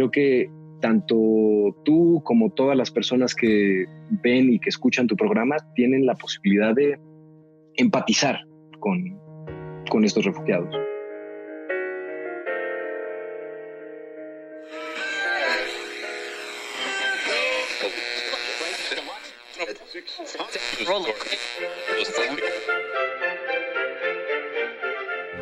creo que tanto tú como todas las personas que ven y que escuchan tu programa tienen la posibilidad de empatizar con, con estos refugiados.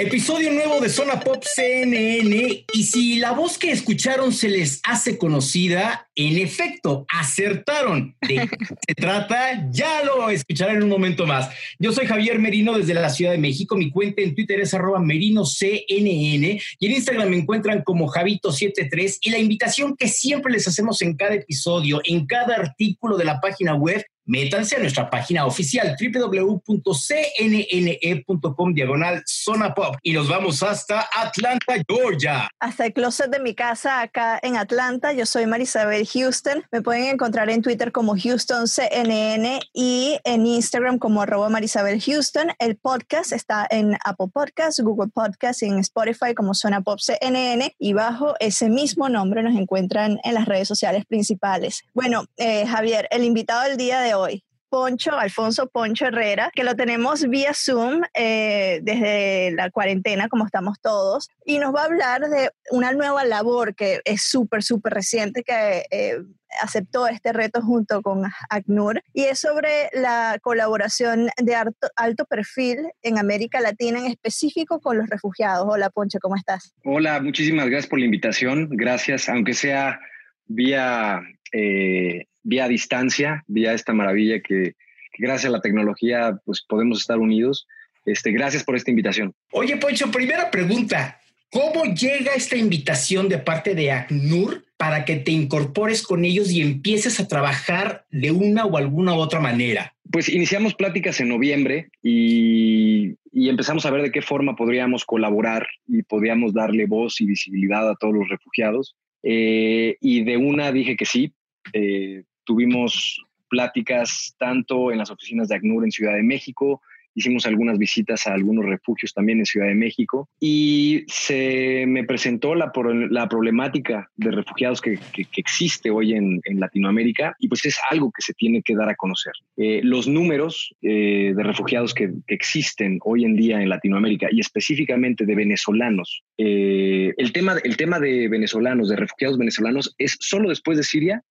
Episodio nuevo de Zona Pop CNN y si la voz que escucharon se les hace conocida, en efecto, acertaron. ¿De qué se trata? Ya lo escucharán en un momento más. Yo soy Javier Merino desde la Ciudad de México. Mi cuenta en Twitter es arroba merinoCNN y en Instagram me encuentran como Javito73 y la invitación que siempre les hacemos en cada episodio, en cada artículo de la página web métanse a nuestra página oficial www.cnne.com diagonal zona pop y nos vamos hasta Atlanta, Georgia. Hasta el closet de mi casa acá en Atlanta. Yo soy Marisabel Houston. Me pueden encontrar en Twitter como HoustonCNN y en Instagram como arroba Marisabel Houston. El podcast está en Apple Podcasts, Google Podcasts y en Spotify como Zona Pop CNN y bajo ese mismo nombre nos encuentran en las redes sociales principales. Bueno, eh, Javier, el invitado del día de hoy Poncho, Alfonso Poncho Herrera, que lo tenemos vía Zoom eh, desde la cuarentena, como estamos todos, y nos va a hablar de una nueva labor que es súper, súper reciente, que eh, aceptó este reto junto con ACNUR, y es sobre la colaboración de alto, alto perfil en América Latina, en específico con los refugiados. Hola, Poncho, ¿cómo estás? Hola, muchísimas gracias por la invitación. Gracias, aunque sea vía eh, vía distancia, vía esta maravilla que, gracias a la tecnología pues podemos estar unidos. Este, gracias por esta invitación. Oye, Poncho, primera pregunta. ¿Cómo llega esta invitación de parte de ACNUR para que te incorpores con ellos y empieces a trabajar de una o alguna otra manera? Pues iniciamos pláticas en noviembre y, empezamos a ver de qué forma podríamos colaborar y podíamos darle voz y visibilidad a todos los refugiados. Eh, y de una dije que sí, eh, tuvimos pláticas tanto en las oficinas de ACNUR en Ciudad de México, hicimos algunas visitas a algunos refugios también en Ciudad de México y se me presentó la, la problemática de refugiados que, existe hoy en, Latinoamérica y pues es algo que se tiene que dar a conocer. Eh, los números eh, de refugiados que, existen hoy en día en Latinoamérica y específicamente de venezolanos, eh, el, tema, el tema de venezolanos, de refugiados venezolanos es solo después de Siria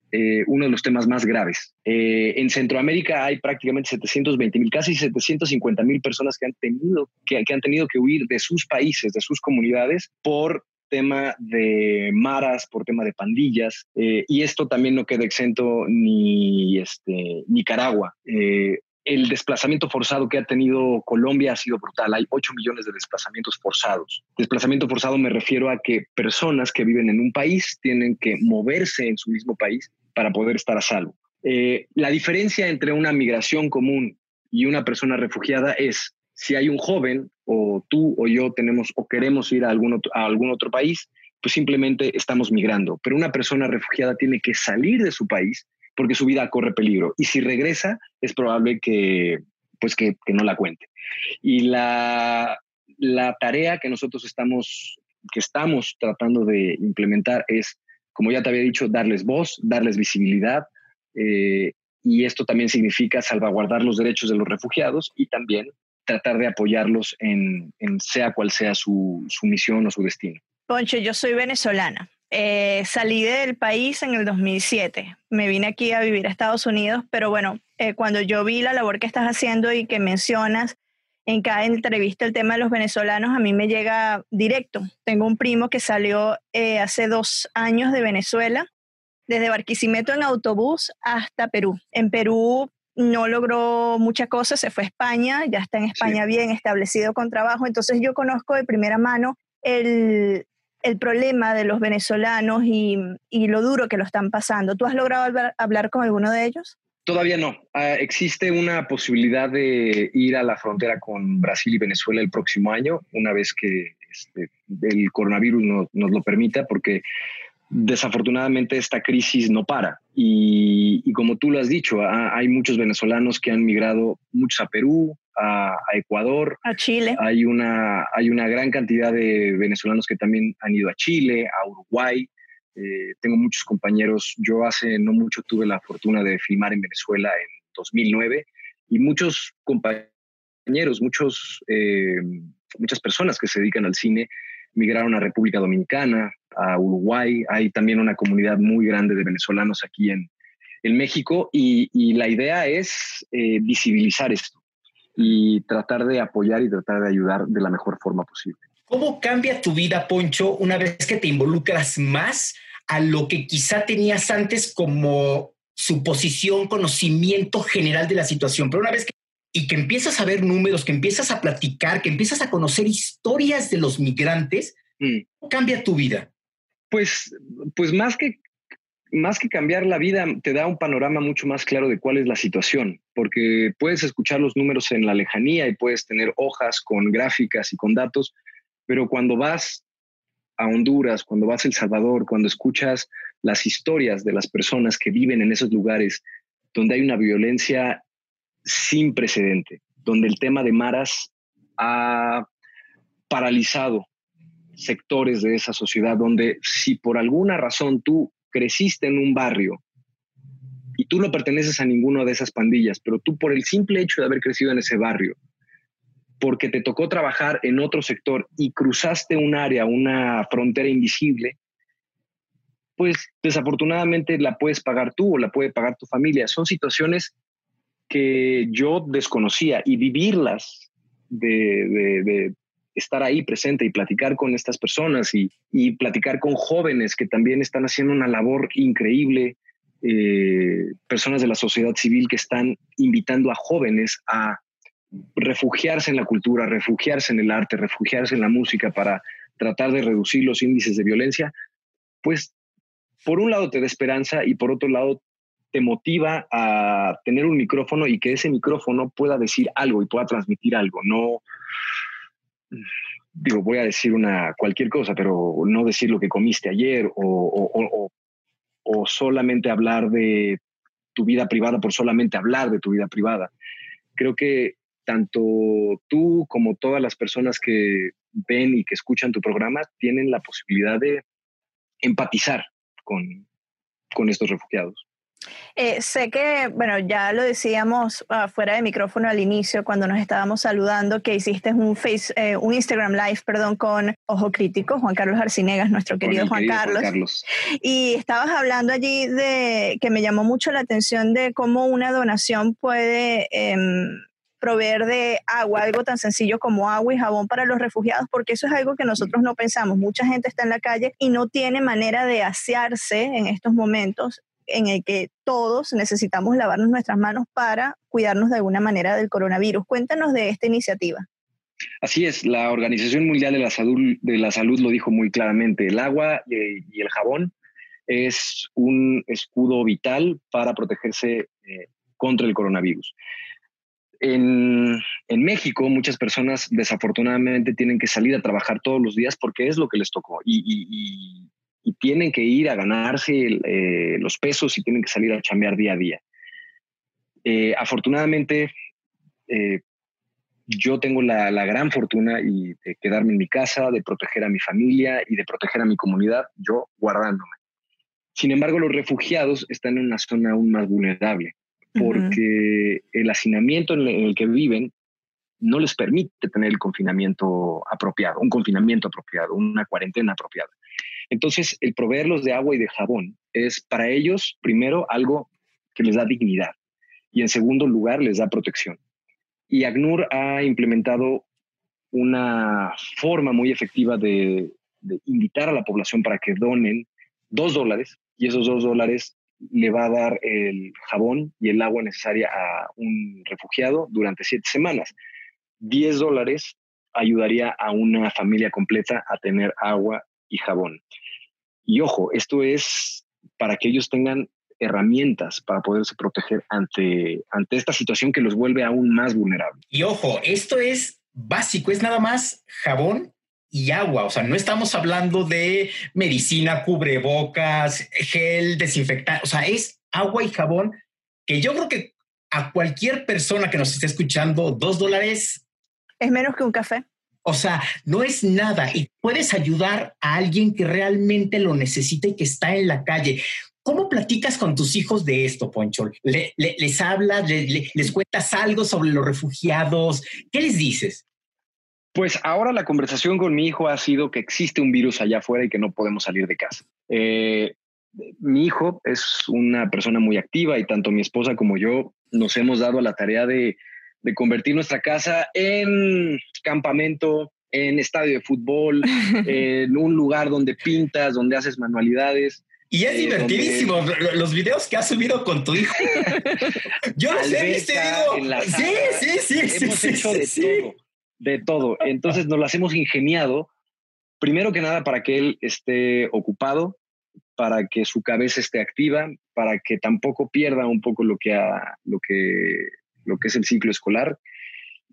uno de los temas más graves. en Centroamérica hay prácticamente 720 mil, casi 750 mil personas que han, tenido, que, han tenido que huir de sus países, de sus comunidades, por tema de maras, por tema de pandillas, eh, y esto también no queda exento ni este, Nicaragua. Eh, el desplazamiento forzado que ha tenido Colombia ha sido brutal. Hay 8 millones de desplazamientos forzados. Desplazamiento forzado me refiero a que personas que viven en un país tienen que moverse en su mismo país para poder estar a salvo. Eh, la diferencia entre una migración común y una persona refugiada es si hay un joven o tú o yo tenemos o queremos ir a algún otro, a algún otro país, pues simplemente estamos migrando. Pero una persona refugiada tiene que salir de su país porque su vida corre peligro. Y si regresa, es probable que, pues que, que no la cuente. Y la, la tarea que nosotros estamos, que estamos tratando de implementar es, como ya te había dicho, darles voz, darles visibilidad, eh, y esto también significa salvaguardar los derechos de los refugiados y también tratar de apoyarlos en, sea cual sea su, misión o su destino. Poncho, yo soy venezolana. Eh, salí del país en el 2007. Me vine aquí a vivir a Estados Unidos, pero bueno, eh, cuando yo vi la labor que estás haciendo y que mencionas en cada entrevista el tema de los venezolanos, a mí me llega directo. Tengo un primo que salió eh, hace dos años de Venezuela desde Barquisimeto en autobús hasta Perú. En Perú no logró muchas cosas, se fue a España, ya está en España bien establecido con trabajo, entonces yo conozco de primera mano el, el problema de los venezolanos y, lo duro que lo están pasando. ¿Tú has logrado hablar, con alguno de ellos? Todavía no. Ah, existe una posibilidad de ir a la frontera con Brasil y Venezuela el próximo año, una vez que este, el coronavirus nos lo permita, porque desafortunadamente esta crisis no para. Y, como tú lo has dicho, hay muchos venezolanos que han migrado, muchos a Perú, a, Ecuador, a Chile. Hay una, hay una gran cantidad de venezolanos que también han ido a Chile, a Uruguay. Eh, tengo muchos compañeros. Yo hace no mucho tuve la fortuna de filmar en Venezuela en 2009 y muchos compañeros, muchos, eh, muchas personas que se dedican al cine migraron a República Dominicana, a Uruguay. Hay también una comunidad muy grande de venezolanos aquí en, en México y, y, la idea es eh, visibilizar esto y tratar de apoyar y tratar de ayudar de la mejor forma posible. ¿Cómo cambia tu vida, Poncho, una vez que te involucras más a lo que quizá tenías antes como suposición, conocimiento general de la situación? Pero una vez que y que empiezas a ver números, que empiezas a platicar, que empiezas a conocer historias de los migrantes, mm. ¿cómo cambia tu vida? Pues, pues más que más que cambiar la vida, te da un panorama mucho más claro de cuál es la situación, porque puedes escuchar los números en la lejanía y puedes tener hojas con gráficas y con datos, pero cuando vas a Honduras, cuando vas a El Salvador, cuando escuchas las historias de las personas que viven en esos lugares donde hay una violencia sin precedente, donde el tema de maras ha paralizado sectores de esa sociedad, donde si por alguna razón tú creciste en un barrio y tú no perteneces a ninguna de esas pandillas, pero tú por el simple hecho de haber crecido en ese barrio, porque te tocó trabajar en otro sector y cruzaste un área, una frontera invisible, pues desafortunadamente la puedes pagar tú o la puede pagar tu familia. Son situaciones que yo desconocía y vivirlas de, estar ahí presente y platicar con estas personas y, platicar con jóvenes que también están haciendo una labor increíble, eh, personas de la sociedad civil que están invitando a jóvenes a refugiarse en la cultura, refugiarse en el arte, refugiarse en la música para tratar de reducir los índices de violencia, pues por un lado te da esperanza y por otro lado te motiva a tener un micrófono y que ese micrófono pueda decir algo y pueda transmitir algo. No, digo, voy a decir una cualquier cosa, pero no decir lo que comiste ayer o, o, o, solamente hablar de tu vida privada por solamente hablar de tu vida privada. Creo que tanto tú como todas las personas que ven y que escuchan tu programa tienen la posibilidad de empatizar con, con estos refugiados. Eh, sé que, bueno, ya lo decíamos uh, fuera de micrófono al inicio cuando nos estábamos saludando que hiciste un face, eh, un Instagram Live, perdón, con Ojo Crítico, Juan Carlos Arcinegas, nuestro querido, Juan, Carlos. Y estabas hablando allí de que me llamó mucho la atención de cómo una donación puede em, proveer de agua, algo tan sencillo como agua y jabón para los refugiados, porque eso es algo que nosotros no pensamos. Mucha gente está en la calle y no tiene manera de asearse en estos momentos en el que todos necesitamos lavarnos nuestras manos para cuidarnos de alguna manera del coronavirus. Cuéntanos de esta iniciativa. Así es, la Organización Mundial de la Salud, de la Salud lo dijo muy claramente, el agua y el jabón es un escudo vital para protegerse eh, contra el coronavirus. En, México muchas personas desafortunadamente tienen que salir a trabajar todos los días porque es lo que les tocó y, y tienen que ir a ganarse eh, los pesos y tienen que salir a chambear día a día. Eh, afortunadamente, eh, yo tengo la, gran fortuna y de quedarme en mi casa, de proteger a mi familia y de proteger a mi comunidad, yo guardándome. Sin embargo, los refugiados están en una zona aún más vulnerable porque el hacinamiento en el que viven no les permite tener el confinamiento apropiado, un confinamiento apropiado, una cuarentena apropiada. Entonces, el proveerlos de agua y de jabón es para ellos, primero, algo que les da dignidad y en segundo lugar, les da protección. Y ACNUR ha implementado una forma muy efectiva de, invitar a la población para que donen dos dólares y esos dos dólares le va a dar el jabón y el agua necesaria a un refugiado durante siete semanas. Diez dólares ayudaría a una familia completa a tener agua y jabón. Y ojo, esto es para que ellos tengan herramientas para poderse proteger ante, ante esta situación que los vuelve aún más vulnerables. Y ojo, esto es básico, es nada más jabón y agua. O sea, no estamos hablando de medicina, cubrebocas, gel, desinfectante. O sea, es agua y jabón que yo creo que a cualquier persona que nos esté escuchando, dos dólares. Es menos que un café. O sea, no es nada y puedes ayudar a alguien que realmente lo necesita y que está en la calle. ¿Cómo platicas con tus hijos de esto, Poncho? ¿Les hablas, les cuentas algo sobre los refugiados? ¿Qué les dices? Pues ahora la conversación con mi hijo ha sido que existe un virus allá afuera y que no podemos salir de casa. Eh, mi hijo es una persona muy activa y tanto mi esposa como yo nos hemos dado la tarea de, de convertir nuestra casa en campamento, en estadio de fútbol, en un lugar donde pintas, donde haces manualidades. Y es eh, divertidísimo los videos que has subido con tu hijo. Yo los he visto sí, sí, sí, hemos hecho de todo, de todo. Entonces nos las hemos ingeniado, primero que nada para que él esté ocupado, para que su cabeza esté activa, para que tampoco pierda un poco lo que, lo que, lo que es el ciclo escolar.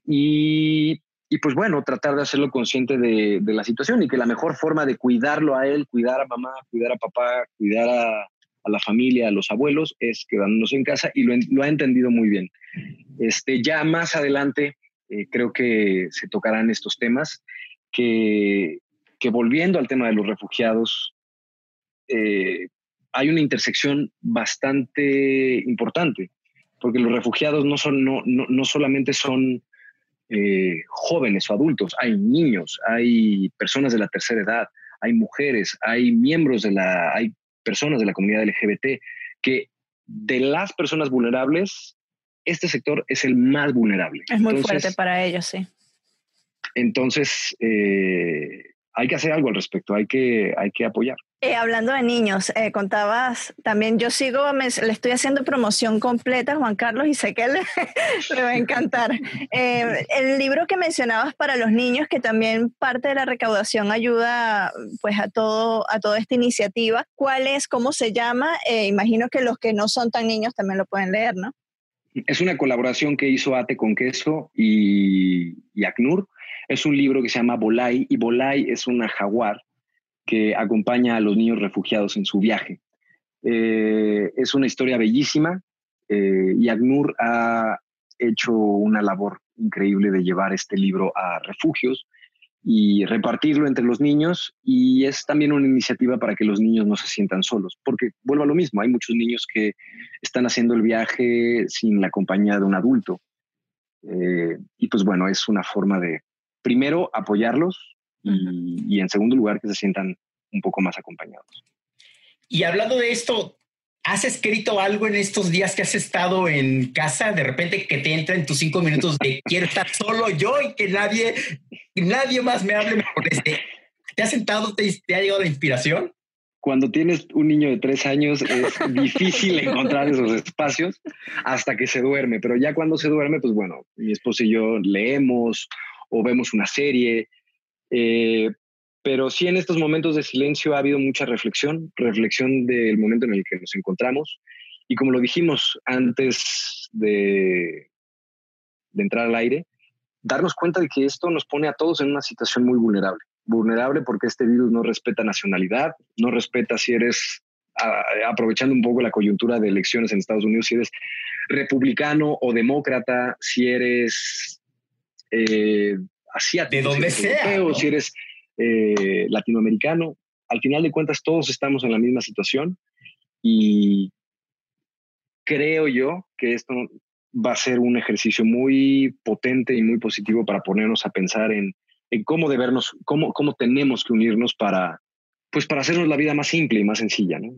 Y, y pues bueno, tratar de hacerlo consciente de, de, la situación y que la mejor forma de cuidarlo a él, cuidar a mamá, cuidar a papá, cuidar a, a la familia, a los abuelos, es quedándonos en casa y lo, lo ha entendido muy bien. Este, ya más adelante eh, creo que se tocarán estos temas que, que volviendo al tema de los refugiados, eh, hay una intersección bastante importante, porque los refugiados no, son, no, no, solamente son eh, jóvenes o adultos, hay niños, hay personas de la tercera edad, hay mujeres, hay miembros de la, hay personas de la comunidad LGBT, que de las personas vulnerables, este sector es el más vulnerable. Es muy fuerte para ellos, sí. Entonces, eh, hay que hacer algo al respecto, hay que, hay que apoyar. Eh, hablando de niños, eh, contabas también, yo sigo, le estoy haciendo promoción completa a Juan Carlos y sé que le, le va a encantar. Eh, el libro que mencionabas para los niños, que también parte de la recaudación ayuda pues a, todo, a toda esta iniciativa, ¿cuál es, cómo se llama? imagino que los que no son tan niños también lo pueden leer, ¿no? Es una colaboración que hizo Ate con Queso y, y ACNUR es un libro que se llama Bolai y Bolai es una jaguar que acompaña a los niños refugiados en su viaje. Eh, es una historia bellísima eh, y Agnur ha hecho una labor increíble de llevar este libro a refugios y repartirlo entre los niños y es también una iniciativa para que los niños no se sientan solos, porque vuelvo a lo mismo, hay muchos niños que están haciendo el viaje sin la compañía de un adulto. Eh, y pues bueno, es una forma de, primero, apoyarlos y, en segundo lugar, que se sientan un poco más acompañados. Y hablando de esto, ¿has escrito algo en estos días que has estado en casa? De repente que te entra en tus cinco minutos de quiero estar solo yo y que nadie, nadie más me hable por este. ¿Te has sentado, te, te ha llegado la inspiración? cuando tienes un niño de tres años es difícil encontrar esos espacios hasta que se duerme, pero ya cuando se duerme, pues bueno, mi esposo y yo leemos o vemos una serie. Eh, pero sí en estos momentos de silencio ha habido mucha reflexión, reflexión del momento en el que nos encontramos. Y como lo dijimos antes de, de entrar al aire, darnos cuenta de que esto nos pone a todos en una situación muy vulnerable. Vulnerable porque este virus no respeta nacionalidad, no respeta si eres, aprovechando un poco la coyuntura de elecciones en Estados Unidos, si eres republicano o demócrata, si eres eh, asiático. De donde sea. Si eres eh, latinoamericano. Al final de cuentas, todos estamos en la misma situación y creo yo que esto va a ser un ejercicio muy potente y muy positivo para ponernos a pensar en, en cómo debernos, cómo, cómo tenemos que unirnos para, pues para hacernos la vida más simple y más sencilla, ¿no?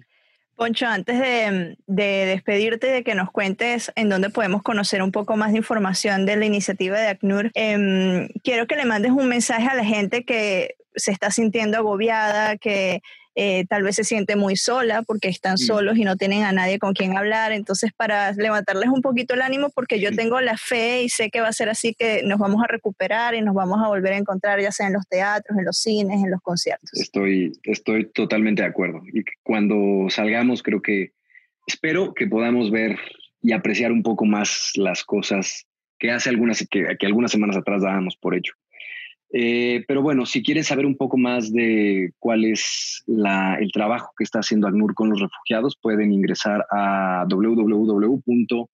Poncho, antes de, despedirte, de que nos cuentes en dónde podemos conocer un poco más de información de la iniciativa de ACNUR, em, quiero que le mandes un mensaje a la gente que se está sintiendo agobiada, que eh, tal vez se siente muy sola porque están mm. solos y no tienen a nadie con quien hablar. Entonces, para levantarles un poquito el ánimo, porque yo tengo la fe y sé que va a ser así, que nos vamos a recuperar y nos vamos a volver a encontrar, ya sea en los teatros, en los cines, en los conciertos. Estoy, estoy totalmente de acuerdo. Y cuando salgamos, creo que espero que podamos ver y apreciar un poco más las cosas que hace algunas, que, que algunas semanas atrás dábamos por hecho. Eh, pero bueno, si quieren saber un poco más de cuál es el trabajo que está haciendo ACNUR con los refugiados, pueden ingresar a www.acnur.org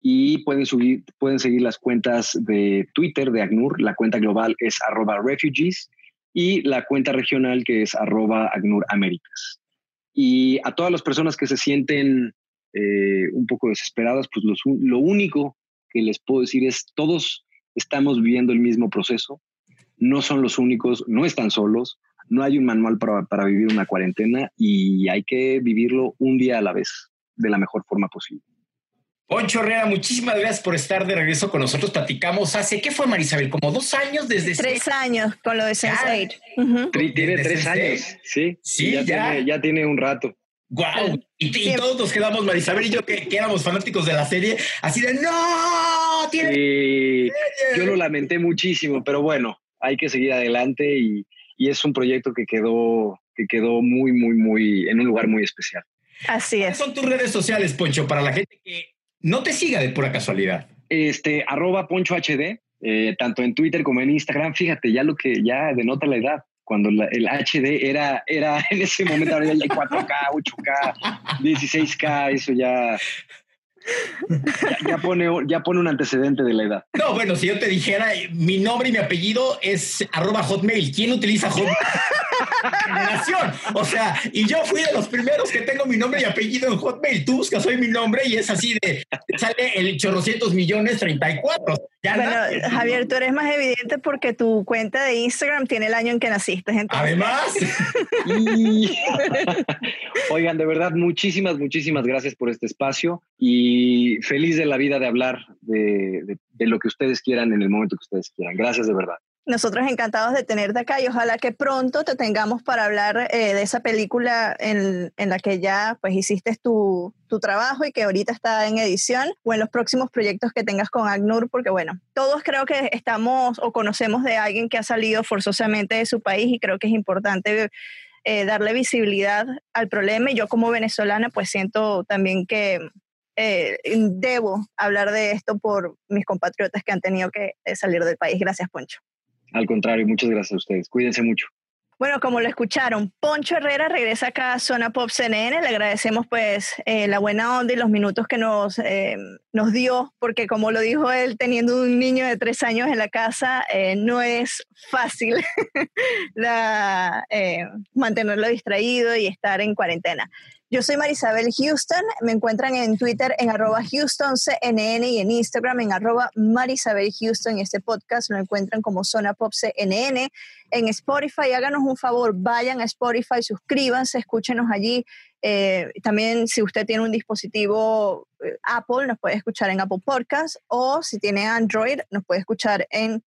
y pueden, subir, pueden seguir las cuentas de Twitter de ACNUR. La cuenta global es arroba refugees y la cuenta regional que es arroba. Y a todas las personas que se sienten eh, un poco desesperadas, pues lo único que les puedo decir es todos estamos viviendo el mismo proceso, no son los únicos, no están solos, no hay un manual para, para vivir una cuarentena y hay que vivirlo un día a la vez de la mejor forma posible. Poncho Herrera, muchísimas gracias por estar de regreso con nosotros. Platicamos hace, ¿qué fue Marisabel? ¿Como dos años desde... Tres años con lo de Sense8. Tiene tres años, sí. Sí, ya, Tiene, ya tiene un rato. ¡Guau! Y, todos nos quedamos, Marisabel y yo, que, éramos fanáticos de la serie, así de ¡No! Sí, yo lo lamenté muchísimo, pero bueno, hay que seguir adelante y, y, es un proyecto que quedó, que quedó muy, muy, muy, en un lugar muy especial. Así es. ¿Cuáles son tus redes sociales, Poncho, para la gente que no te siga de pura casualidad? Este, arroba Poncho HD, eh, tanto en Twitter como en Instagram. Fíjate, ya lo que ya denota la edad cuando el HD era, era en ese momento, ahora ya hay 4K, 8K, 16K, eso ya, ya, pone, ya pone un antecedente de la edad. No, bueno, si yo te dijera, mi nombre y mi apellido es arroba hotmail. ¿Quién utiliza hotmail? generación. O sea, y yo fui de los primeros que tengo mi nombre y apellido en Hotmail. Tú buscas hoy mi nombre y es así de, sale el chorrocientos millones 34. bueno, Javier, tú eres más evidente porque tu cuenta de Instagram tiene el año en que naciste. Además. Oigan, de verdad, muchísimas, muchísimas gracias por este espacio y feliz de la vida de hablar de lo que ustedes quieran en el momento que ustedes quieran. Gracias de verdad. Nosotros encantados de tenerte acá y ojalá que pronto te tengamos para hablar eh, de esa película en, en, la que ya pues hiciste tu, tu, trabajo y que ahorita está en edición o en los próximos proyectos que tengas con ACNUR, porque bueno, todos creo que estamos o conocemos de alguien que ha salido forzosamente de su país y creo que es importante eh, darle visibilidad al problema y yo como venezolana pues siento también que eh, debo hablar de esto por mis compatriotas que han tenido que salir del país. Gracias, Poncho. Al contrario, muchas gracias a ustedes. Cuídense mucho. Bueno, como lo escucharon, Poncho Herrera regresa acá a Zona Pop CNN. Le agradecemos pues eh, la buena onda y los minutos que nos, eh, nos dio, porque como lo dijo él, teniendo un niño de tres años en la casa, eh, no es fácil mantenerlo distraído y estar en cuarentena. Yo soy Marisabel Houston, me encuentran en Twitter en arroba HoustonCNN y en Instagram en arroba Marisabel Houston. Este podcast lo encuentran como Zona Pop CNN. En Spotify, háganos un favor, vayan a Spotify, suscríbanse, escúchenos allí. Eh, también si usted tiene un dispositivo eh, Apple, nos puede escuchar en Apple Podcast o si tiene Android, nos puede escuchar en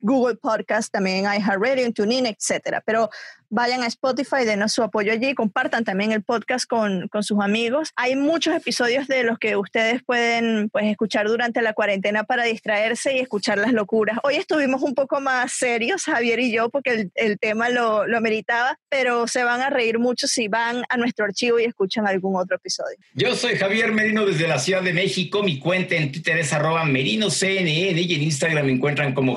Google Podcast, también en iHeartRadio, en TuneIn, etcétera. Pero vayan a Spotify, denos su apoyo allí, compartan también el podcast con, con, sus amigos. Hay muchos episodios de los que ustedes pueden pues, escuchar durante la cuarentena para distraerse y escuchar las locuras. Hoy estuvimos un poco más serios, Javier y yo, porque el, el tema lo, lo meritaba, pero se van a reír mucho si van a nuestro archivo y escuchan algún otro episodio. Yo soy Javier Merino desde la Ciudad de México. Mi cuenta en Twitter es arroba merinoCNN y en Instagram me encuentran como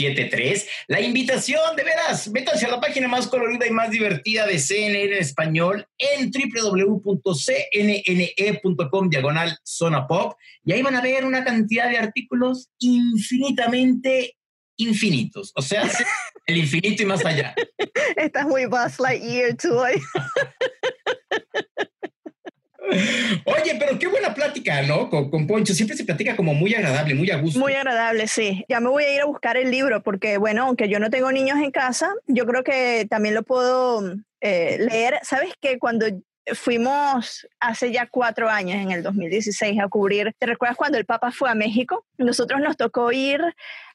Javito73. La invitación, de veras, métanse a la página más colorida y más divertida de CNN en español en www.cnne.com diagonal zona pop y ahí van a ver una cantidad de artículos infinitamente infinitos, o sea, el infinito y más allá. Estás muy Buzz Lightyear tú hoy. Oye, pero qué buena plática, ¿no? Con, Poncho. Siempre se platica como muy agradable, muy a gusto. Muy agradable, sí. Ya me voy a ir a buscar el libro porque, bueno, aunque yo no tengo niños en casa, yo creo que también lo puedo eh, leer. ¿Sabes que Cuando fuimos hace ya cuatro años, en el 2016, a cubrir, ¿te recuerdas cuando el Papa fue a México? Nosotros nos tocó ir,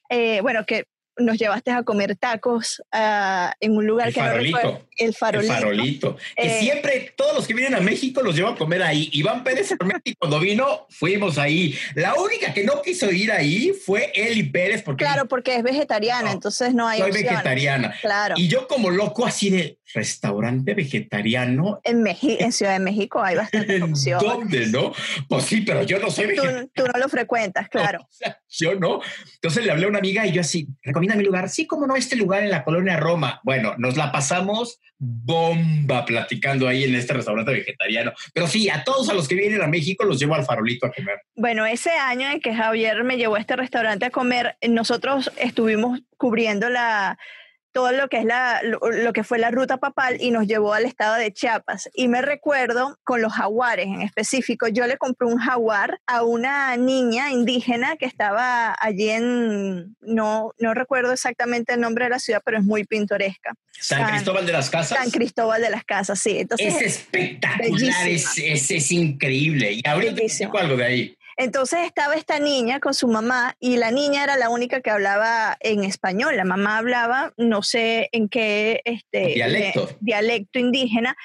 eh, bueno, que nos llevaste a comer tacos ah, en un lugar El que farolito. no recuerdo. El farolito. El farolito. Que Eh, siempre, todos los que vienen a México los llevo a comer ahí. Iván Pérez Armenti, cuando vino, fuimos ahí. La única que no quiso ir ahí fue Eli Pérez, porque Claro, porque es vegetariana, No, entonces no hay soy opciones. vegetariana. Claro. Y yo como loco así de restaurante vegetariano. En, Meji- en Ciudad de México hay bastante ¿En opción. dónde, no? Pues sí, pero yo no soy vegetariano. Tú, tú no lo frecuentas, claro. O sea, yo no. Entonces le hablé a una amiga y yo así, recomienda mi lugar. Sí, como no, este lugar en la colonia Roma. Bueno, nos la pasamos bomba platicando ahí en este restaurante vegetariano. Pero sí, a todos a los que vienen a México los llevo al farolito a comer. Bueno, ese año en que Javier me llevó a este restaurante a comer, nosotros estuvimos cubriendo la todo lo que es la lo, lo que fue la ruta papal y nos llevó al estado de Chiapas y me recuerdo con los jaguares en específico yo le compré un jaguar a una niña indígena que estaba allí en no no recuerdo exactamente el nombre de la ciudad pero es muy pintoresca San San- Cristóbal de las Casas. San Cristóbal de las Casas sí entonces es espectacular, es, es, es increíble. Y ahorita algo de ahí. Entonces estaba esta niña con su mamá y la niña era la única que hablaba en español. La mamá hablaba, no sé en qué este, Dialecto. eh, dialecto indígena.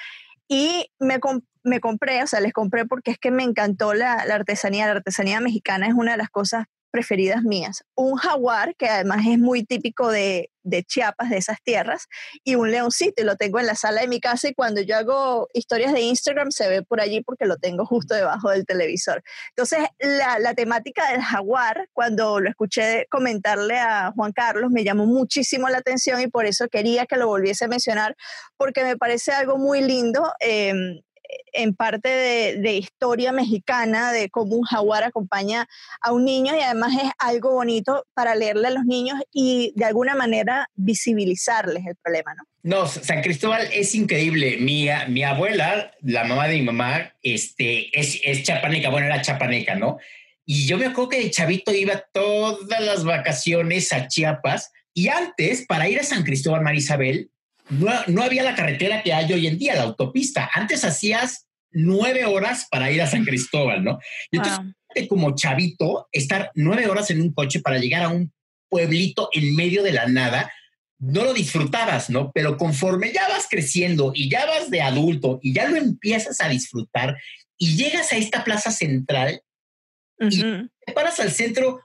Y me, me compré, o sea, les compré porque es que me encantó la, la artesanía. La artesanía mexicana es una de las cosas preferidas mías. Un jaguar, que además es muy típico de, de Chiapas, de esas tierras, y un leoncito, y lo tengo en la sala de mi casa, y cuando yo hago historias de Instagram se ve por allí porque lo tengo justo debajo del televisor. Entonces, la, la temática del jaguar, cuando lo escuché comentarle a Juan Carlos, me llamó muchísimo la atención y por eso quería que lo volviese a mencionar, porque me parece algo muy lindo. eh, en parte de, de historia mexicana, de cómo un jaguar acompaña a un niño y además es algo bonito para leerle a los niños y de alguna manera visibilizarles el problema, ¿no? No, San Cristóbal es increíble. Mi, mi abuela, la mamá de mi mamá, este, es, es chapaneca, bueno, era chapaneca, ¿no? Y yo me acuerdo que de chavito iba todas las vacaciones a Chiapas y antes, para ir a San Cristóbal, Marisabel, no, no había la carretera que hay hoy en día, la autopista. Antes hacías nueve horas para ir a San Cristóbal, ¿no? Y entonces, Wow. como chavito, estar nueve horas en un coche para llegar a un pueblito en medio de la nada, no lo disfrutabas, ¿no? Pero conforme ya vas creciendo y ya vas de adulto y ya lo empiezas a disfrutar y llegas a esta plaza central, Y- te paras al centro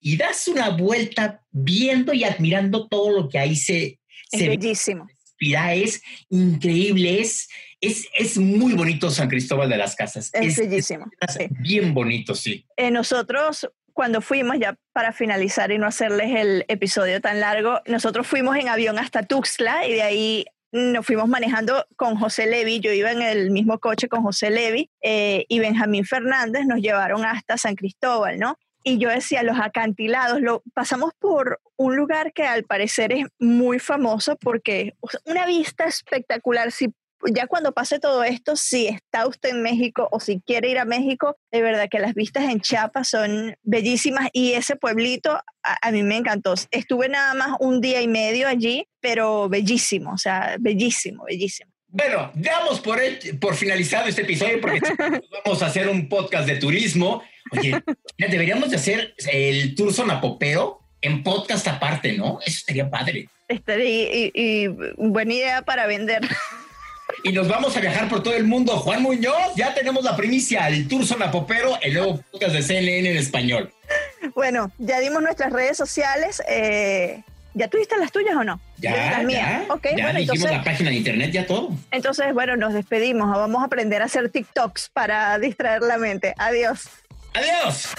y das una vuelta viendo y admirando todo lo que ahí se, Es se bellísimo. Respira, es increíble, es, es, es muy bonito San Cristóbal de las Casas. Es bellísimo, es sí. bien bonito, sí. Eh, nosotros, cuando fuimos, ya para finalizar y no hacerles el episodio tan largo, nosotros fuimos en avión hasta Tuxtla y de ahí nos fuimos manejando con José Levi. Yo iba en el mismo coche con José Levi eh, y Benjamín Fernández nos llevaron hasta San Cristóbal, ¿no? Y yo decía, los acantilados, lo, pasamos por un lugar que al parecer es muy famoso porque o sea, una vista espectacular. Si ya cuando pase todo esto, si está usted en México o si quiere ir a México, de verdad que las vistas en Chiapas son bellísimas y ese pueblito a, a mí me encantó. Estuve nada más un día y medio allí, pero bellísimo, o sea, bellísimo, bellísimo. Bueno, damos por, por finalizado este episodio porque vamos a hacer un podcast de turismo. Oye, deberíamos de hacer el tour sonapopero en podcast aparte, ¿no? Eso sería padre. Este, y, buena idea para vender. Y nos vamos a viajar por todo el mundo. Juan Muñoz, ya tenemos la primicia, el tour sonapopero, el nuevo podcast de CNN en español. Bueno, ya dimos nuestras redes sociales. eh, ¿Ya tuviste las tuyas o no? Ya, las mías. ya, Ok, ya bueno, dijimos entonces, la página de internet, ya todo. entonces, bueno, nos despedimos. Vamos a aprender a hacer TikToks para distraer la mente. Adiós. Adiós.